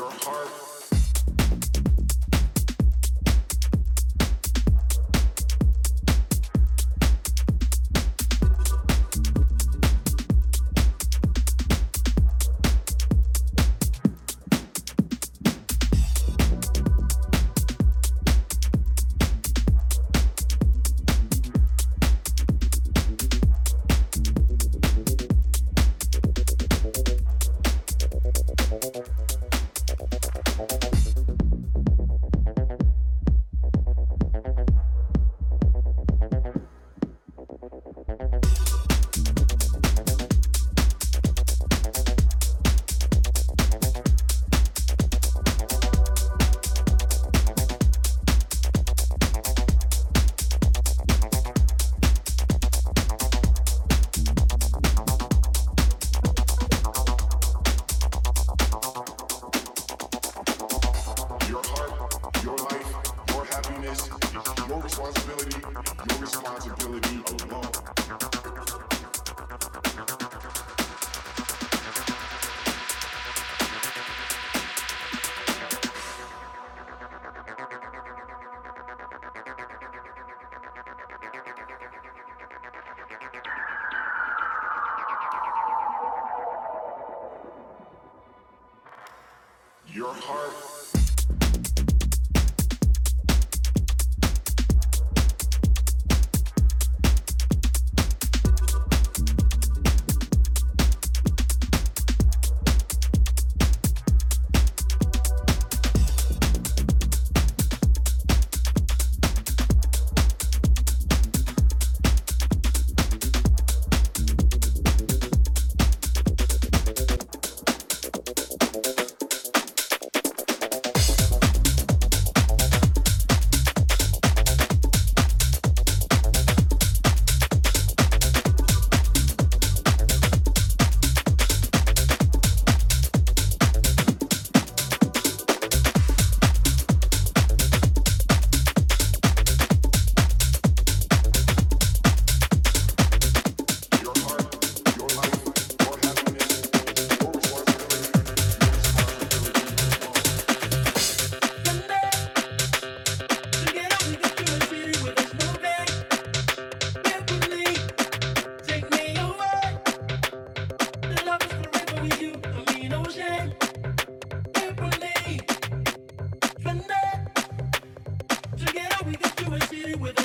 your heart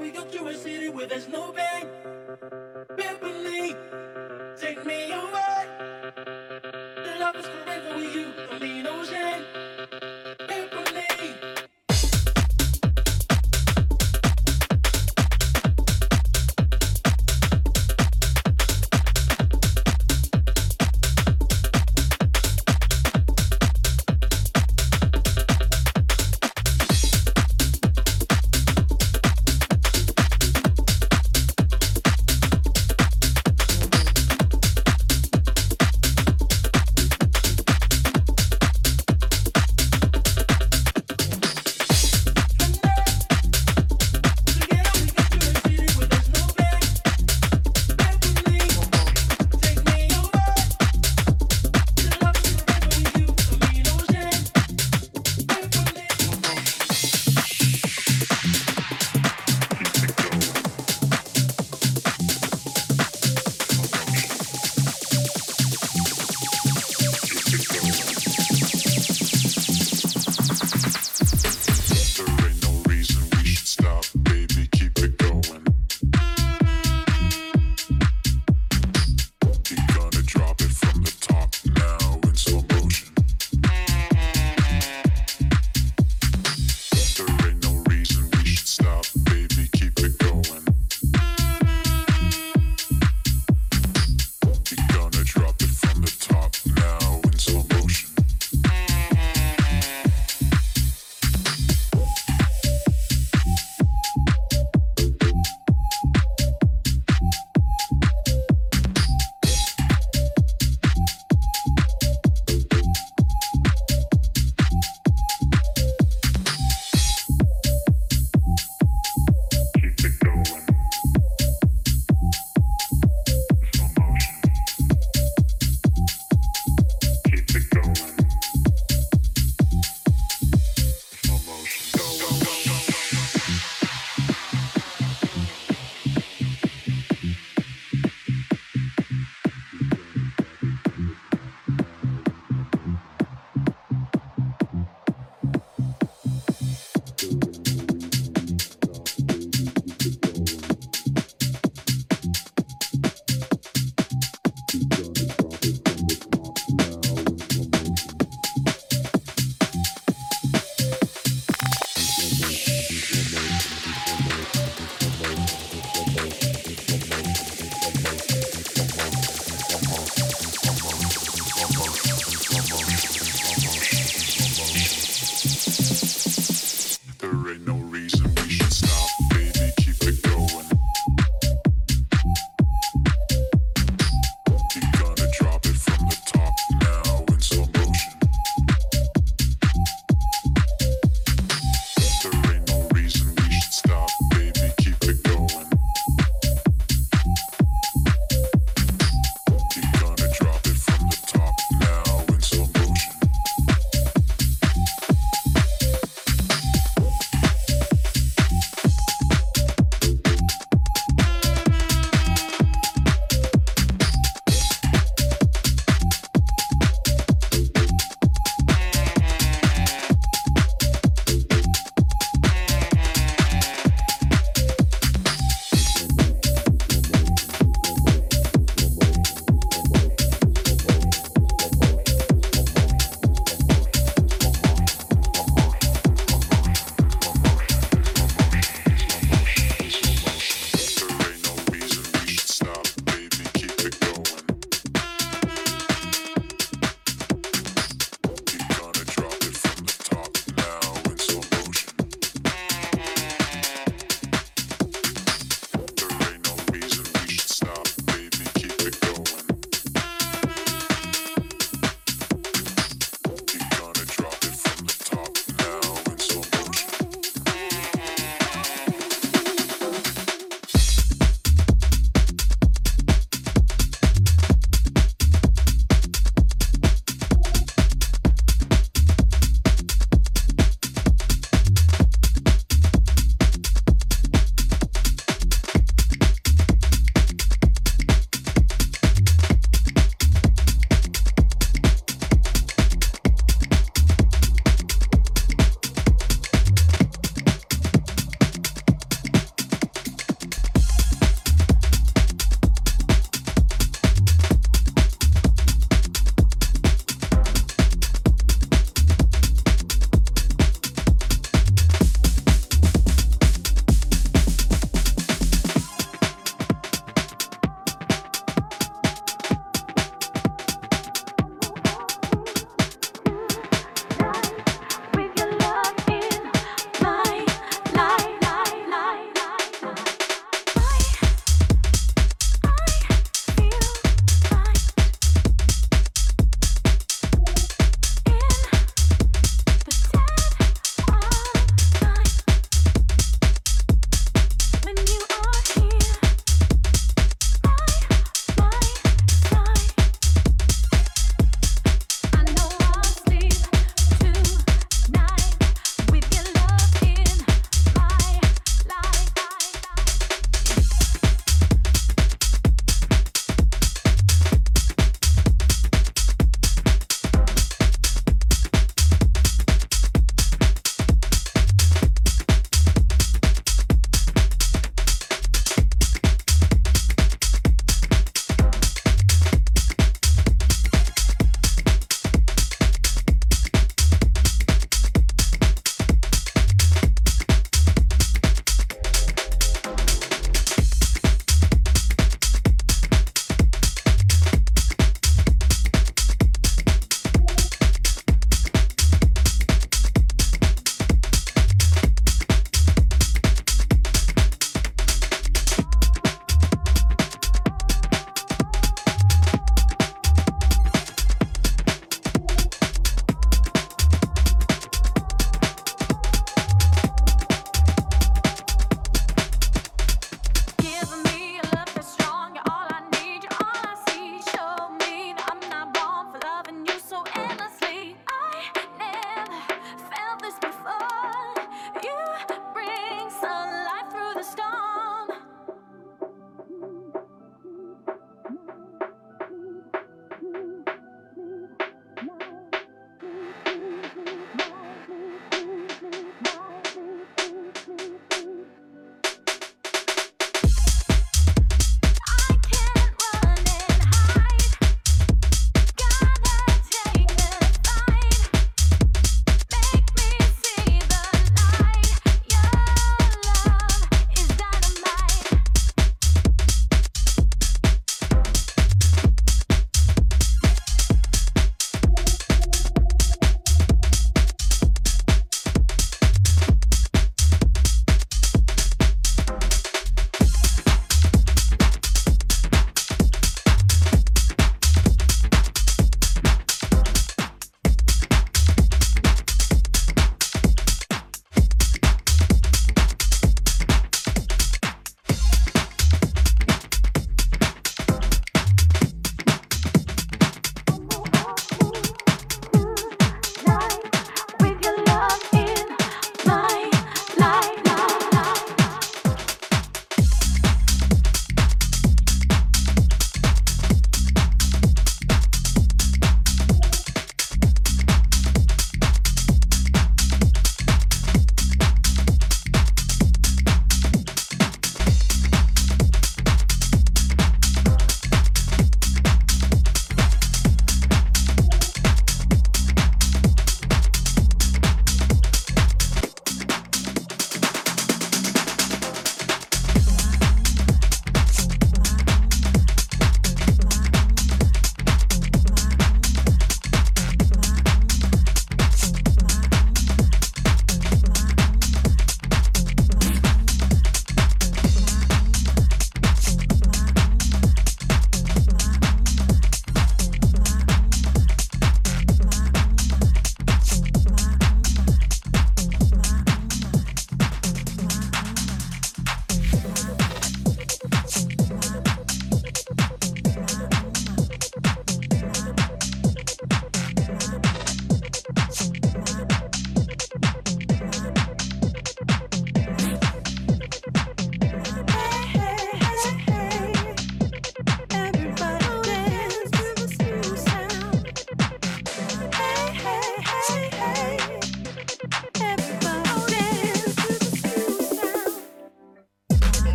we go to a city where there's no pain.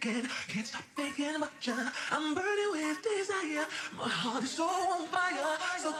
can't, can't stop thinking about you. I'm burning with desire. My heart is so on fire. So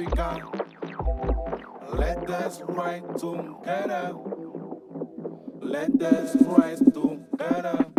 Africa. Let us rise together. Let us rise together.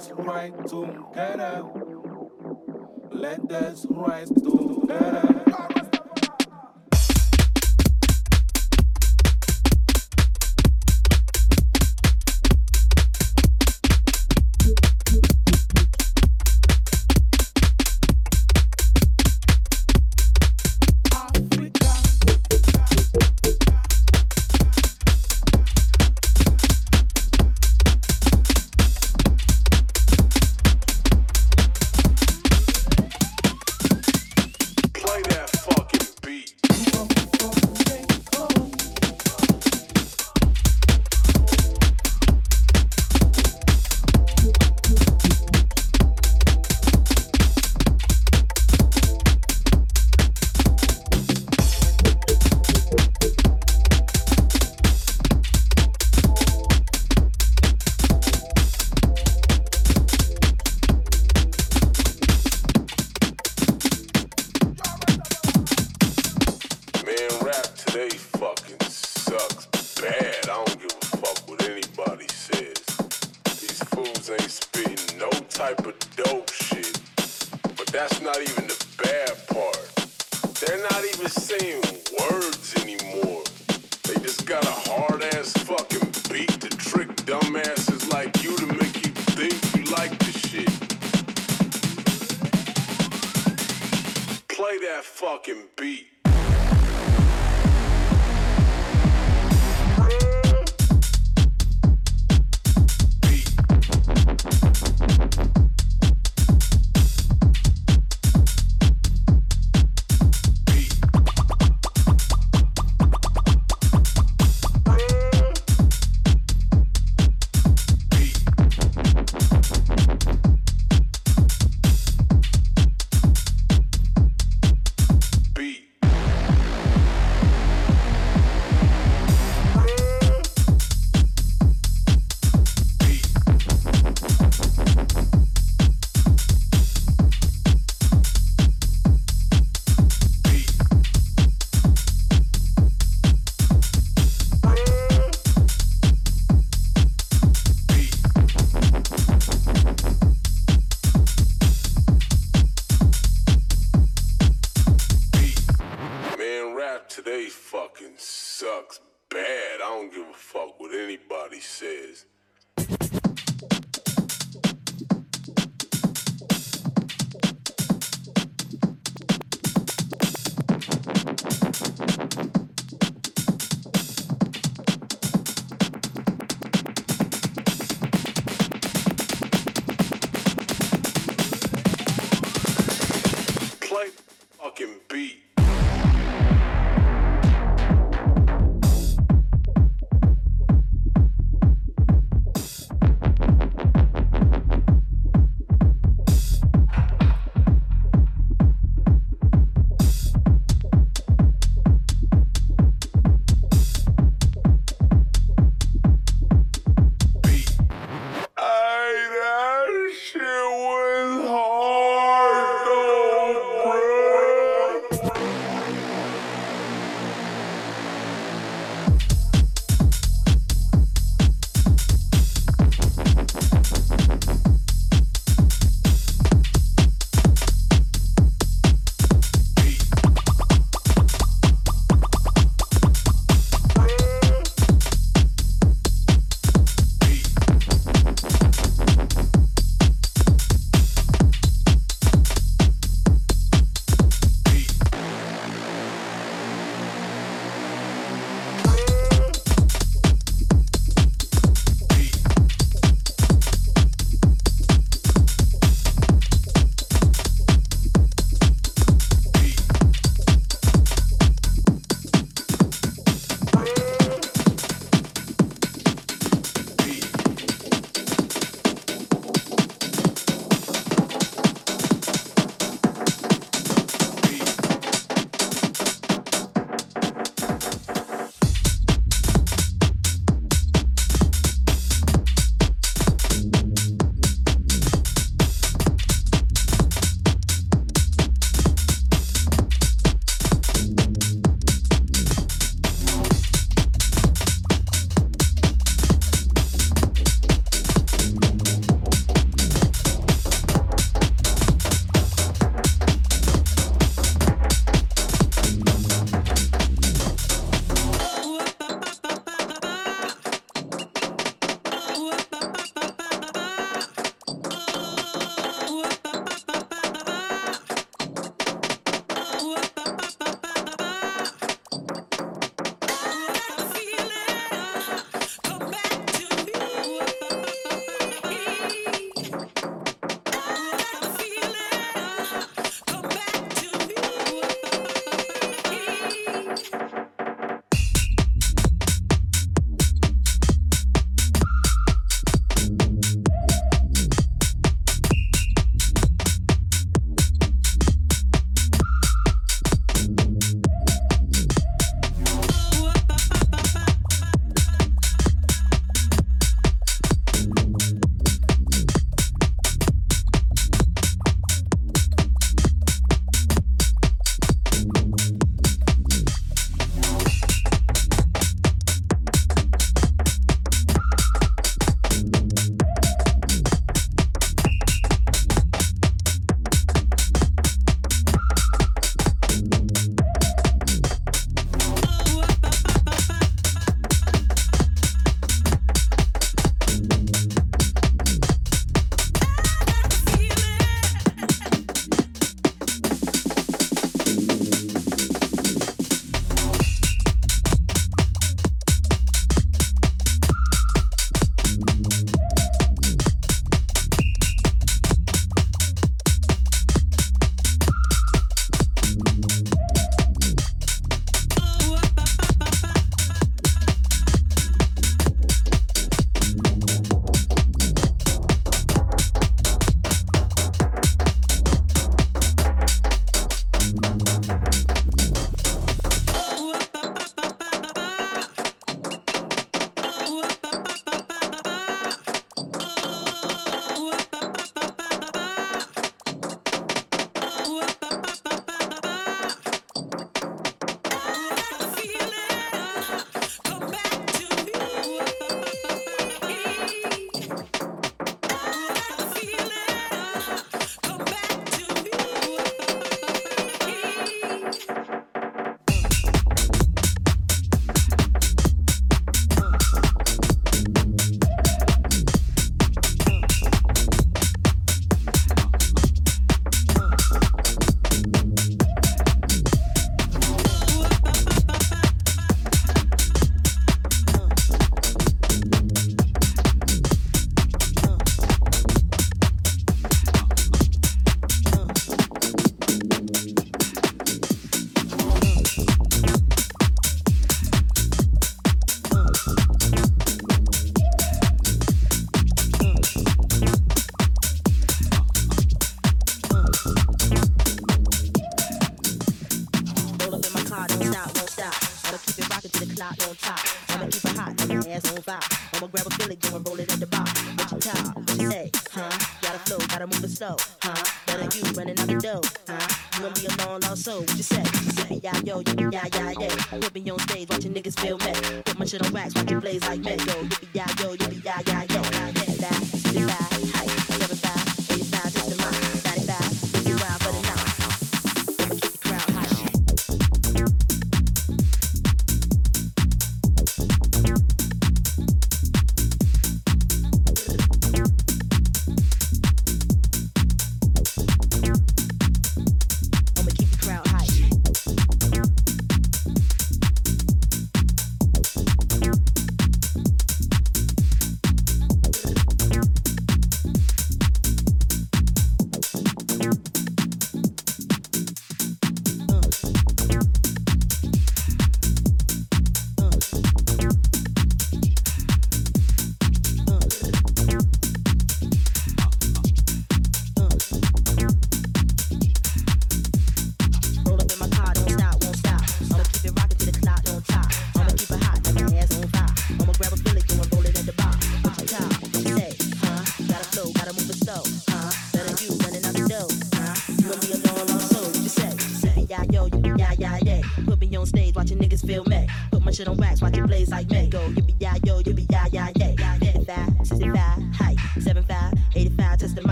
us rise together. Let us rise together.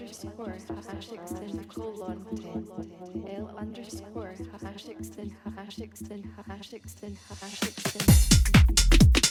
underscore hashtag colon 10. L underscore hashtag hashtag hashtag hashtag hashtag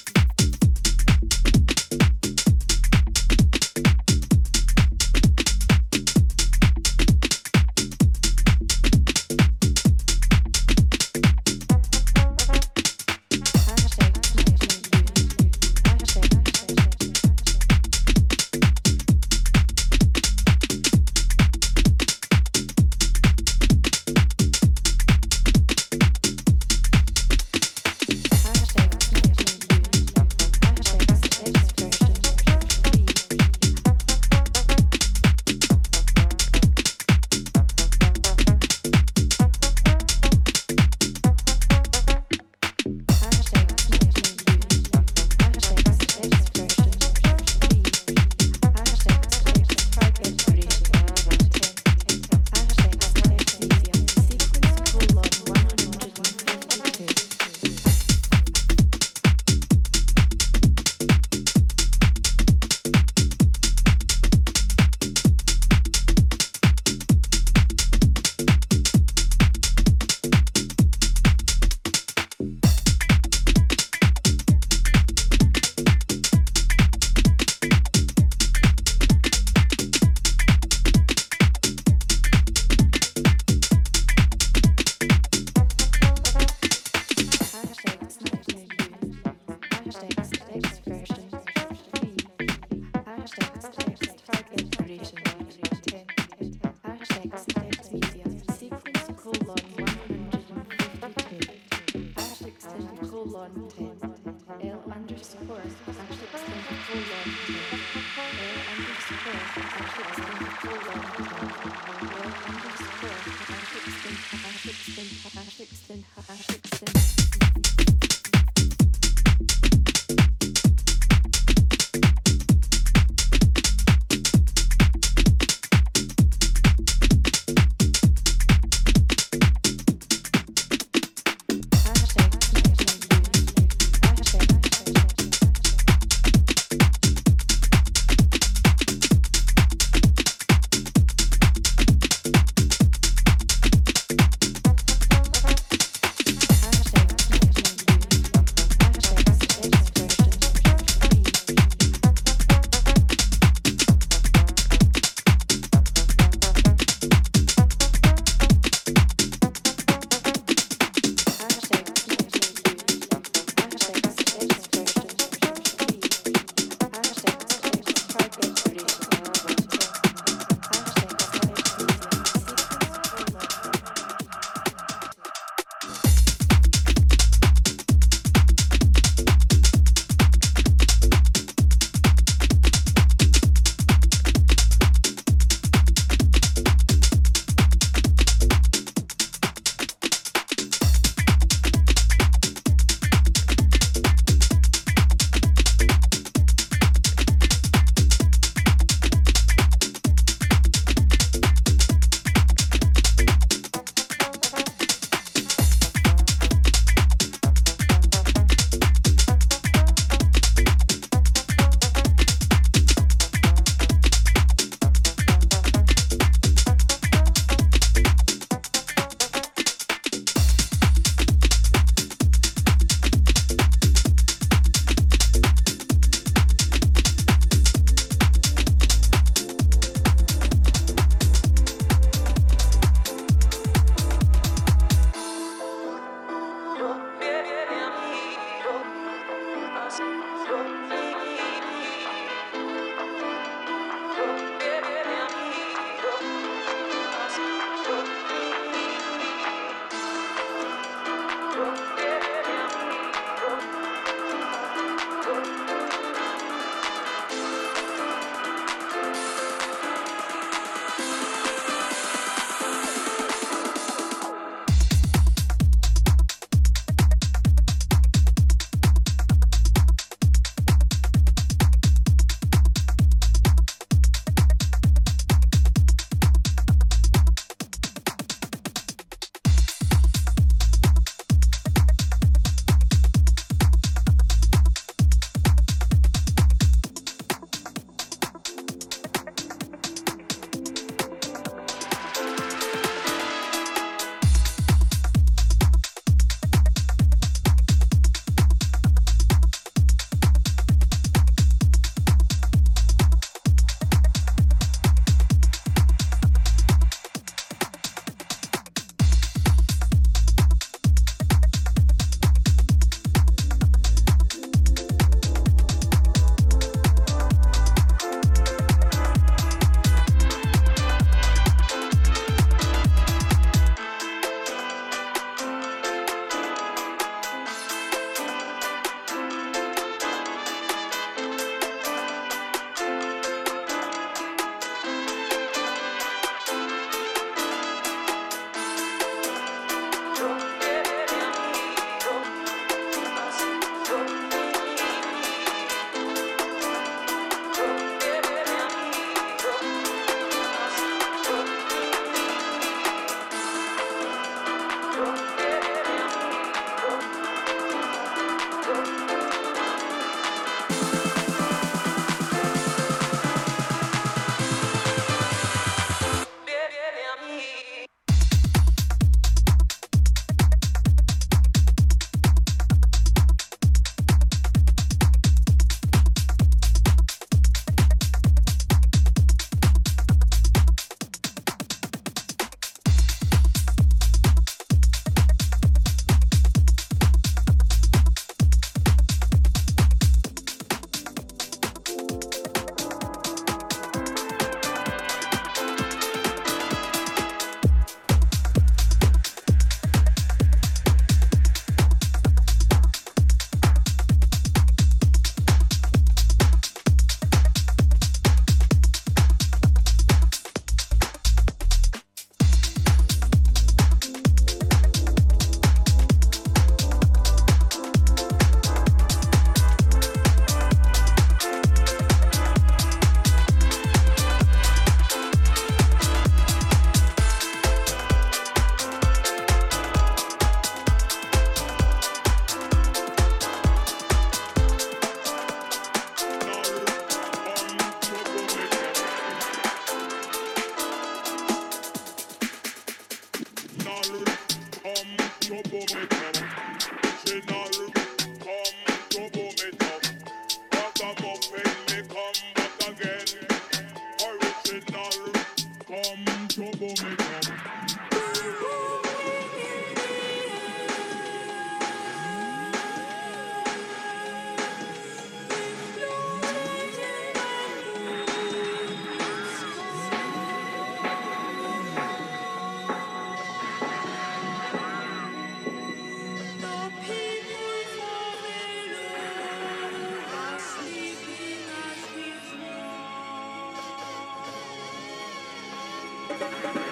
Me, come.